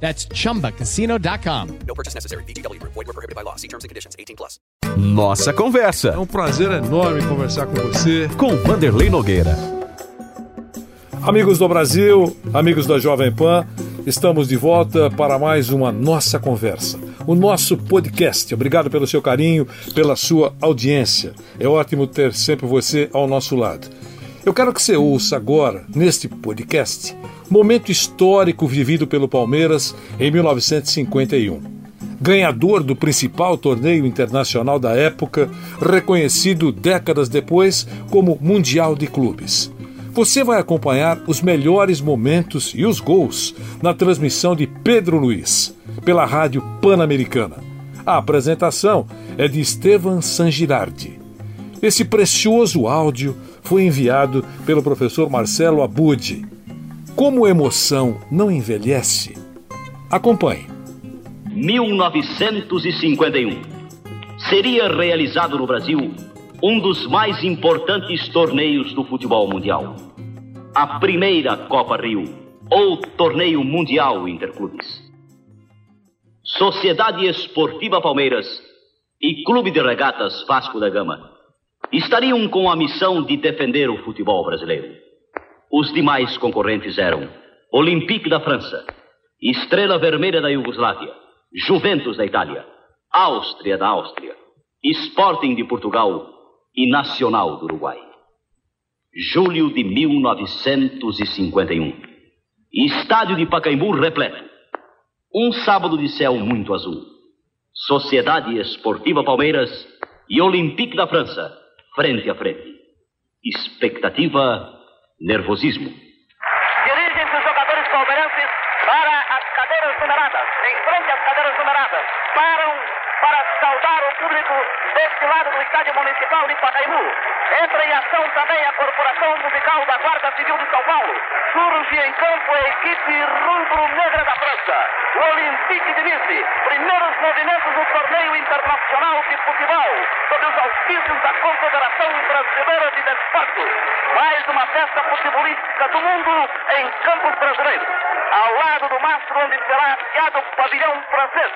That's chumbacasino.com. No purchase necessary. VGW Group. Void were prohibited by law. See terms and conditions. 18 plus. Nossa É Conversa, um prazer enorme conversar com você. com Vanderlei Nogueira. Amigos do Brasil, amigos da Jovem Pan, estamos de volta para mais uma Nossa Conversa, o nosso podcast. Obrigado pelo seu carinho, pela sua audiência. É ótimo ter sempre você ao nosso lado. Eu quero que você ouça agora, neste podcast, momento histórico vivido pelo Palmeiras em 1951. Ganhador do principal torneio internacional da época, reconhecido décadas depois como Mundial de Clubes. Você vai acompanhar os melhores momentos e os gols na transmissão de Pedro Luiz, pela Rádio Pan-Americana. A apresentação é de Estevan Sangirardi. Esse precioso áudio foi enviado pelo professor Marcelo Abud. Como emoção não envelhece? Acompanhe. 1951. Seria realizado no Brasil um dos mais importantes torneios do futebol mundial. A primeira Copa Rio, ou Torneio Mundial Interclubes. Sociedade Esportiva Palmeiras e Clube de Regatas Vasco da Gama estariam com a missão de defender o futebol brasileiro. Os demais concorrentes eram Olympique da França, Estrela Vermelha da Iugoslávia, Juventus da Itália, Áustria da Áustria, Sporting de Portugal e Nacional do Uruguai. Julho de 1951. Estádio de Pacaembu repleto. Um sábado de céu muito azul. Sociedade Esportiva Palmeiras e Olympique da França, frente a frente. Expectativa, nervosismo. Dirigem-se os jogadores palmeirenses para as cadeiras numeradas. Em frente às cadeiras numeradas. Param para saudar o público deste lado do Estádio Municipal de Pacaembu. Entra em ação também a Corporação Musical da Guarda Civil de São Paulo. Surge em campo a equipe rubro-negra da França. O Olympique de Nice. Primeiros movimentos do torneio internacional de futebol. Sob os auspícios da Confederação Brasileira de Desporto. Mais uma festa futebolística do mundo em campos brasileiros. Ao lado do mastro onde será afiado o pavilhão francês.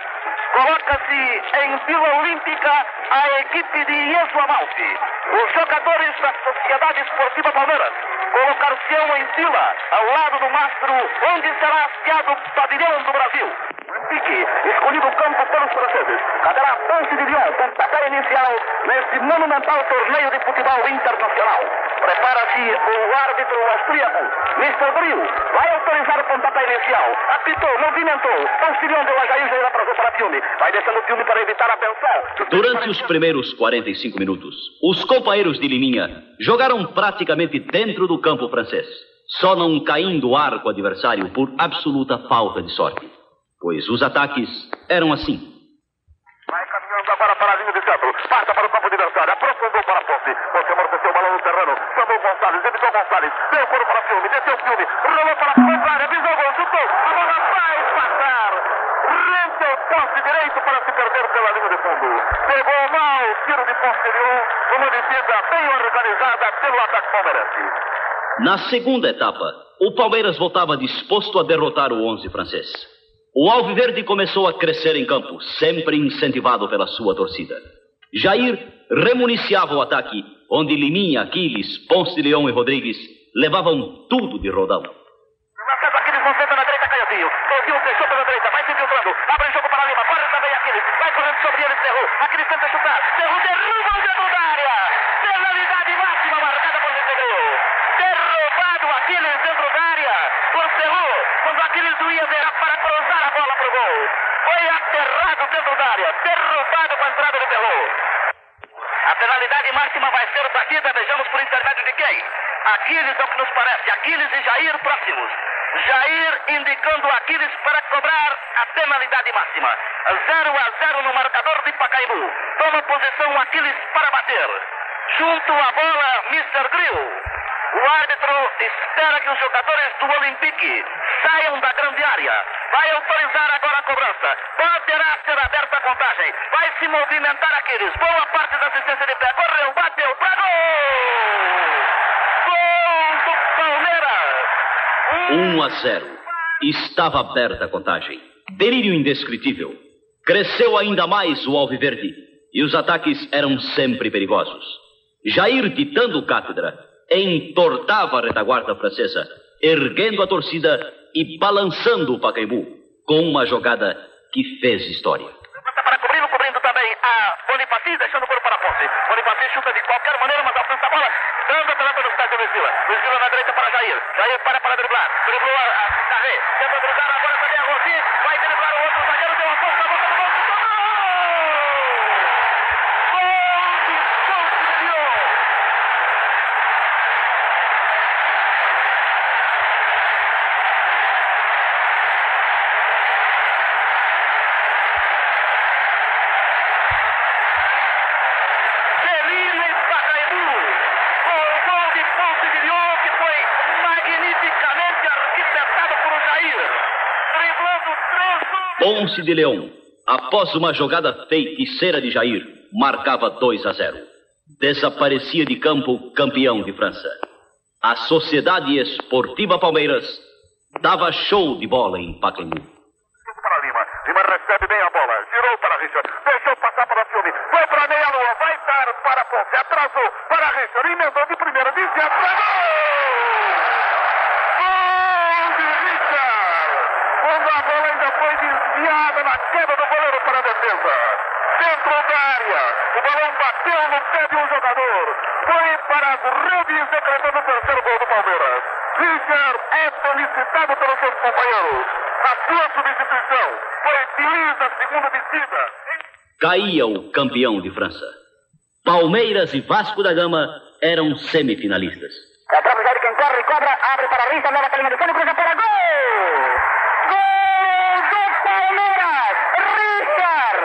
Coloca-se em Vila Olímpica a equipe de Iesu Amalfi. Os jogadores da Sociedade Esportiva Palmeiras colocar-se-ão em fila ao lado do mastro onde será afiado o pavilhão do Brasil. Pique, escolhido o campo pelos franceses. Caberá Ponce de Lyon, pontapé inicial neste monumental torneio de futebol internacional. Prepara-se o árbitro austríaco, Mr. Bril. Vai autorizar o pontapé inicial. Apitou, movimentou. Auxilião deu a Jair, Jair atrasou para filme. Vai deixando o filme para evitar a tensão. Durante os primeiros 45 minutos, os companheiros de Liminha jogaram praticamente dentro do campo francês, só não caindo o arco adversário por absoluta falta de sorte, pois os ataques eram assim. Vai caminhando agora para a linha de centro. Passa para o campo adversário. Aprofundou para a posse. Você amorteceu o balão no terreno. Gonçalves. Evitou Gonçalves. Foro para filme. Desceu filme. Rolou para a contrária. Visou gol. Chutou. A bola vai passar. Rente ao poste direito para se perder pela linha de fundo. Pegou mal. Tiro de posterior. Uma defesa bem organizada pelo ataque palmeirense. Na segunda etapa, o Palmeiras voltava disposto a derrotar o 11 francês. O Alviverde começou a crescer em campo, sempre incentivado pela sua torcida. Jair remuniciava o ataque, onde Liminha, Aquiles, Ponce de Leão e Rodrigues levavam tudo de rodão. Acesso Aquiles, concentra na direita, Canhozinho. Canhozinho fechou pela direita, vai se infiltrando. Abre o jogo para Lima, corre também Aquiles. Vai correndo sobre ele, Cerro. Aquiles tenta chutar. Cerro derruba o dentro da área. Penalidade máxima marcada por Zegreiro. Derrubado Aquiles dentro da área. Por Cerro, quando Aquiles ia ver para cruzar a bola pro gol. Foi aterrado dentro da área. Derrubado com a entrada de Cerro. Penalidade máxima vai ser batida, vejamos por intermédio de quem? Aquiles é o que nos parece, Aquiles e Jair próximos. Jair indicando Aquiles para cobrar a penalidade máxima. 0 a 0 no marcador de Pacaembu. Toma posição Aquiles para bater. Junto à bola, Mr. Grill. O árbitro espera que os jogadores do Olympique saiam da grande área. Vai autorizar agora cobrança. Poderá ser aberta a contagem. Vai se movimentar Aquiles. Boa parte da assistência de pé. Correu, bateu, para gol! Gol do Palmeiras! 1 a 0. Estava aberta a contagem. Delírio indescritível. Cresceu ainda mais o Alviverde. E os ataques eram sempre perigosos. Jair, ditando cátedra, entortava a retaguarda francesa, erguendo a torcida e balançando o Pacaembu, com uma jogada que fez história. Para cobrindo, cobrindo também a Bonifaci, deixando o gol para a Ponce. Bonifaci chuta de qualquer maneira, mas alcança a bola. Anda pela do estádio Luiz Vila. Luiz Vila na direita para Jair. Jair para para driblar. Driblou a, Carré. Tenta driblar agora também a Rossi. Vai driblar o outro zagueiro. Deu a força, 11 de Leão, após uma jogada feiticeira de Jair, marcava 2 a 0. Desaparecia de campo campeão de França. A Sociedade Esportiva Palmeiras dava show de bola em Pacaembu. Para Lima. Lima recebe bem a bola. Girou para Richard. Deixou passar para o filme. Foi para meia lua. Vai dar para Ponte, Atrasou. A sua substituição foi feliz a segunda descida. Caía o campeão de França. Palmeiras e Vasco da Gama eram semifinalistas. Atrás de quem corre, cobra, abre para Richard, leva para a linha do fundo, cruza para! Gol do Palmeiras! Richard!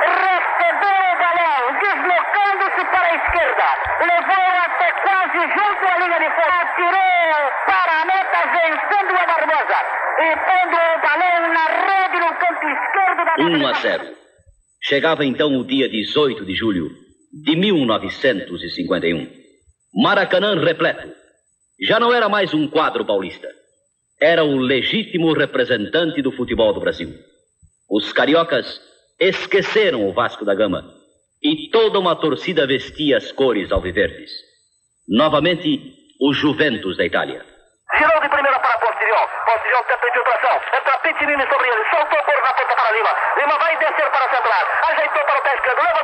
Recebeu o balão, deslocando-se para a esquerda, levou até quase junto à linha de fundo, atirou para a meta, vencendo a Barbosa e pondo o balão na rede no canto esquerdo da 1 a 0. Chegava então o dia 18 de julho de 1951. Maracanã repleto. Já não era mais um quadro paulista. Era o legítimo representante do futebol do Brasil. Os cariocas esqueceram o Vasco da Gama e toda uma torcida vestia as cores alviverdes. Novamente, o Juventus da Itália. Girou de primeira para Postilhão. Postilhão tenta infiltração. Entra Pitinini sobre ele. Soltou por na ponta para Lima. Lima vai descer para centrar. Ajeitou para o pé esquerdo.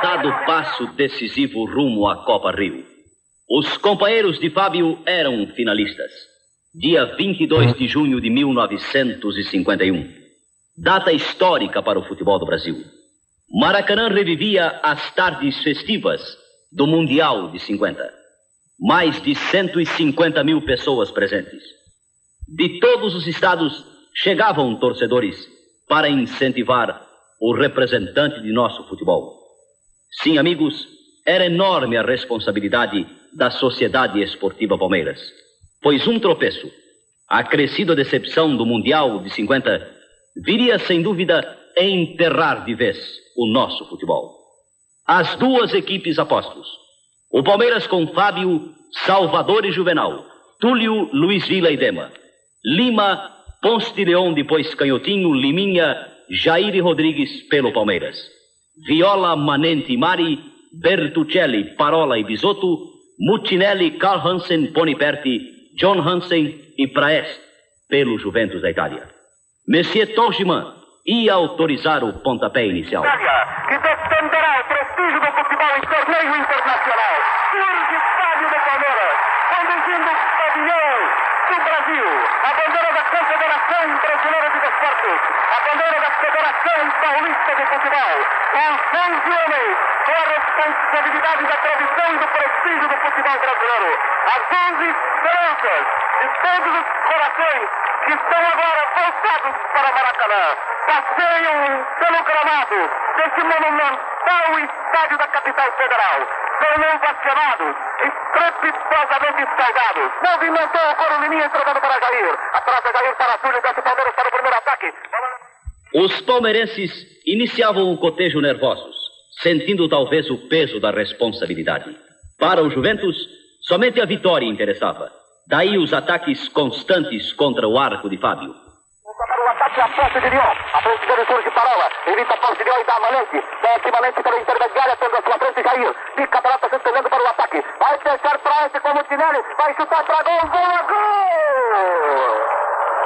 Estava dado passo decisivo rumo à Copa Rio. Os companheiros de Fábio eram finalistas. Dia 22 de junho de 1951. Data histórica para o futebol do Brasil. Maracanã revivia as tardes festivas do Mundial de 50. Mais de 150 mil pessoas presentes. De todos os estados chegavam torcedores para incentivar o representante de nosso futebol. Sim, amigos, era enorme a responsabilidade da Sociedade Esportiva Palmeiras. Pois um tropeço, a crescida decepção do Mundial de 50, viria sem dúvida enterrar de vez o nosso futebol. As duas equipes apostos. O Palmeiras com Fábio, Salvador e Juvenal. Túlio, Luiz Vila e Dema. Lima, Ponce de Leão, depois Canhotinho, Liminha Jair Rodrigues pelo Palmeiras. Viola, Manente e Mari, Bertuccelli, Parola e Bisotto, Mutinelli, Karl Hansen, Boniperti, John Hansen e Praest pelo Juventus da Itália. Monsieur Torgiman ia autorizar o pontapé inicial. Itália, que defenderá o prestígio do futebol em torneio internacional. Surge estádio do Palmeiras, conduzindo o pavilhão do Brasil. A bandeira da Confederação Brasileira de Desportos. A bandeira da Federação Paulista de Futebol. Os 11 homens com a responsabilidade da tradição e do prestígio do futebol brasileiro. As 11 esperanças de todos os corações que estão agora voltados para Maracanã. Passeiam pelo gramado desse monumental estádio da capital federal. São ovacionados, estrepitosamente saudados. Movimentou o coro Liminha entregando para Jair. Atrás de Jair para Túlio, desce Palmeiras para o primeiro ataque. Os palmeirenses iniciavam o cotejo nervosos, sentindo talvez o peso da responsabilidade. Para o Juventus, somente a vitória interessava. Daí os ataques constantes contra o arco de Fábio. Para ataque, a posse de Lyon. A frente dele surge Parola. Evita a posse de Lyon e dá Valente. Desce Valente pela intermediária, tendo a sua frente Jair. Fica Pelota se estendendo para o ataque. Vai fechar para esse como Tinelli. Vai chutar para gol. Boa, gol!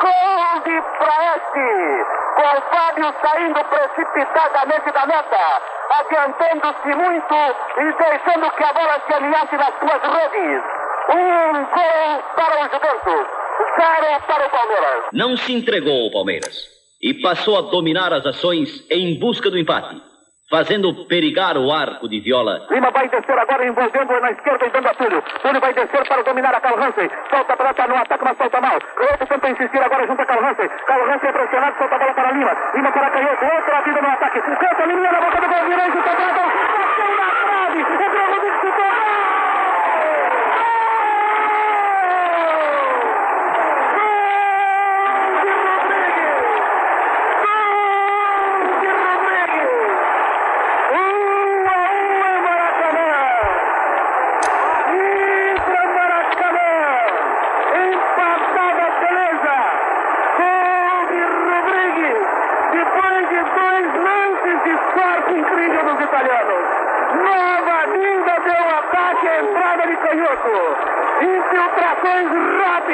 Gol de Praeste. Com o Fábio saindo precipitadamente da meta. Adiantando-se muito e deixando que a bola se alinhasse nas suas redes. Um gol para o Juventus. Zero para o Palmeiras. Não se entregou ao Palmeiras e passou a dominar as ações em busca do empate, fazendo perigar o arco de Viola. Lima vai descer agora envolvendo na esquerda e dando a Túlio. Túlio vai descer para dominar a Carl Hansen. Solta a pelota no ataque, mas solta mal. Canhoto tenta insistir agora junto a Carl Hansen. Carl Hansen é pressionado, solta a bola para Lima. Lima para Canhoto, outra vida no ataque. Canta Lima na boca do gol, virou e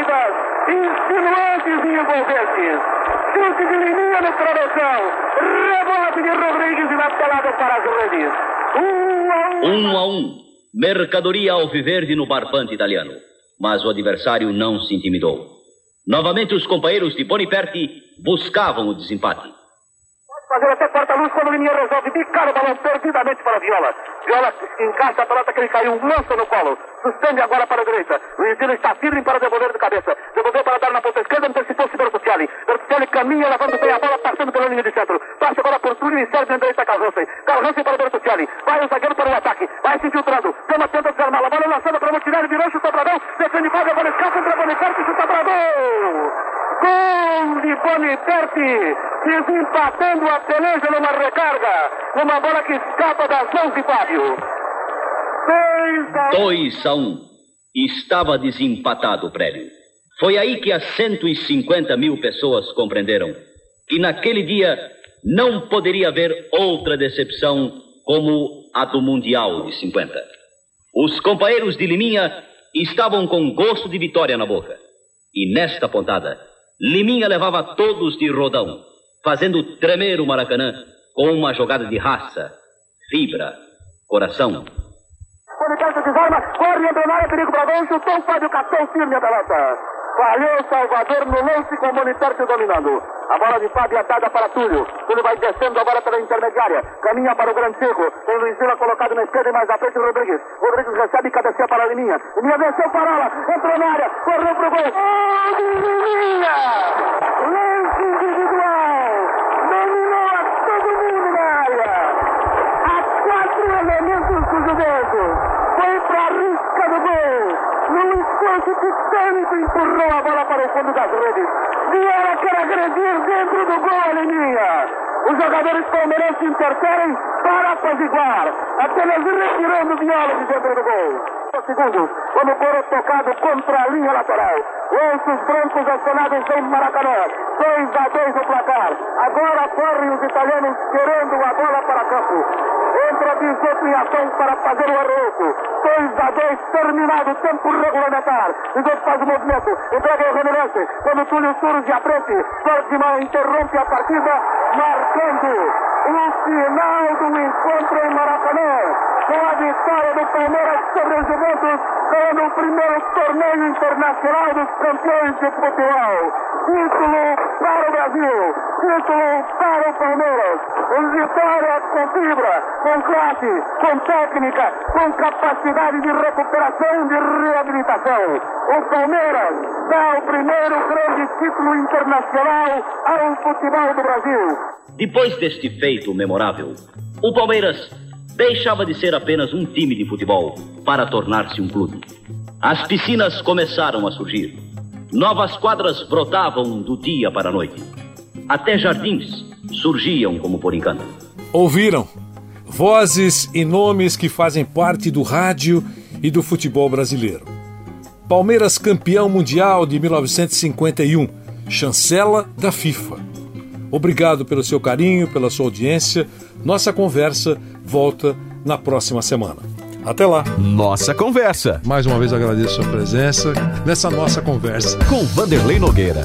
rápidas, insinuantes e envolventes. Chute de Liminha no travessão. Rebote de Rodrigues e na pelada para as redes. Um a um. Um a um, mercadoria alviverde no barbante italiano. Mas o adversário não se intimidou. Novamente os companheiros de Boniperti buscavam o desempate. Fazer até quarta-luz quando o Liminha resolve bicar o balão perdidamente para a Viola. Viola encaixa a pelota que ele caiu, lança no colo. Suspende agora para a direita. O Ensino está firme para devolver de cabeça. Devolveu para dar na ponta esquerda, antecipou-se Bertuccelli. Bertuccelli caminha, levando bem a bola, passando pela linha de centro. Passa agora por Túlio e serve na direita Carl Hansen. Carl Hansen para Bertuccelli. Vai o zagueiro para o ataque. Vai se infiltrando. Dema tenta desarmar. A bola lançada para Montinelli, virou, chutou para gol. Defende Fábio, bola escapa contra Boniperti, chuta para gol. Gol de Boniperti, desempatando a peleja numa recarga. Uma bola que escapa das mãos de Fábio. 2 a 2 a 1. Estava desempatado o prédio. Foi aí que as 150 mil pessoas compreenderam que naquele dia não poderia haver outra decepção como a do Mundial de 50. Os companheiros de Liminha estavam com gosto de vitória na boca. E nesta pontada, Liminha levava todos de rodão, fazendo tremer o Maracanã com uma jogada de raça, fibra, coração. Boniperti desarma, corre, entra na área, perigo para gol, chutou, Fábio catou firme a pelota. Falhou Salvador no lance com Boniperti dominando. A bola de Fábio é dada para Túlio. Túlio vai descendo agora pela intermediária. Caminha para o Grande Cerro. Tem Luiz Vila colocado na esquerda e mais à frente o Rodrigues. Rodrigues recebe e cabeceia para a Liminha. Liminha venceu Parola. Entrou na área. Correu pro gol. Gol o fundo das redes. Vieira quer agredir dentro do gol a. Os jogadores palmeirenses interferem para apaziguar. Apenas retirando Viola de dentro do gol. segundos, quando foram tocado contra a linha lateral. Os brancos acionados em Maracanã. 2 a 2 o placar. Agora correm os italianos querendo a bola para campo. Entra Bisotto em ação para fazer o arroco. 2 a 2 terminado o tempo regulamentar. Bisotto faz o movimento. Entrega o Remelance. Quando Túlio surge à frente. Ferdinand interrompe a partida, marcando o final do encontro em Maracanã. Com a vitória do Palmeiras sobre os Juventus, ganhando o primeiro torneio internacional dos campeões de futebol. Título para o Brasil, título para o Palmeiras. Vitória com fibra, com classe, com técnica, com capacidade de recuperação e de reabilitação. O Palmeiras dá o primeiro grande título internacional ao futebol do Brasil. Depois deste feito memorável, o Palmeiras deixava de ser apenas um time de futebol para tornar-se um clube. As piscinas começaram a surgir. Novas quadras brotavam do dia para a noite. Até jardins surgiam como por encanto. Ouviram? Vozes e nomes que fazem parte do rádio e do futebol brasileiro. Palmeiras campeão mundial de 1951, chancela da FIFA. Obrigado pelo seu carinho, pela sua audiência. Nossa conversa volta na próxima semana. Até lá. Nossa Conversa. Mais uma vez agradeço a sua presença nessa nossa conversa. Com Vanderlei Nogueira.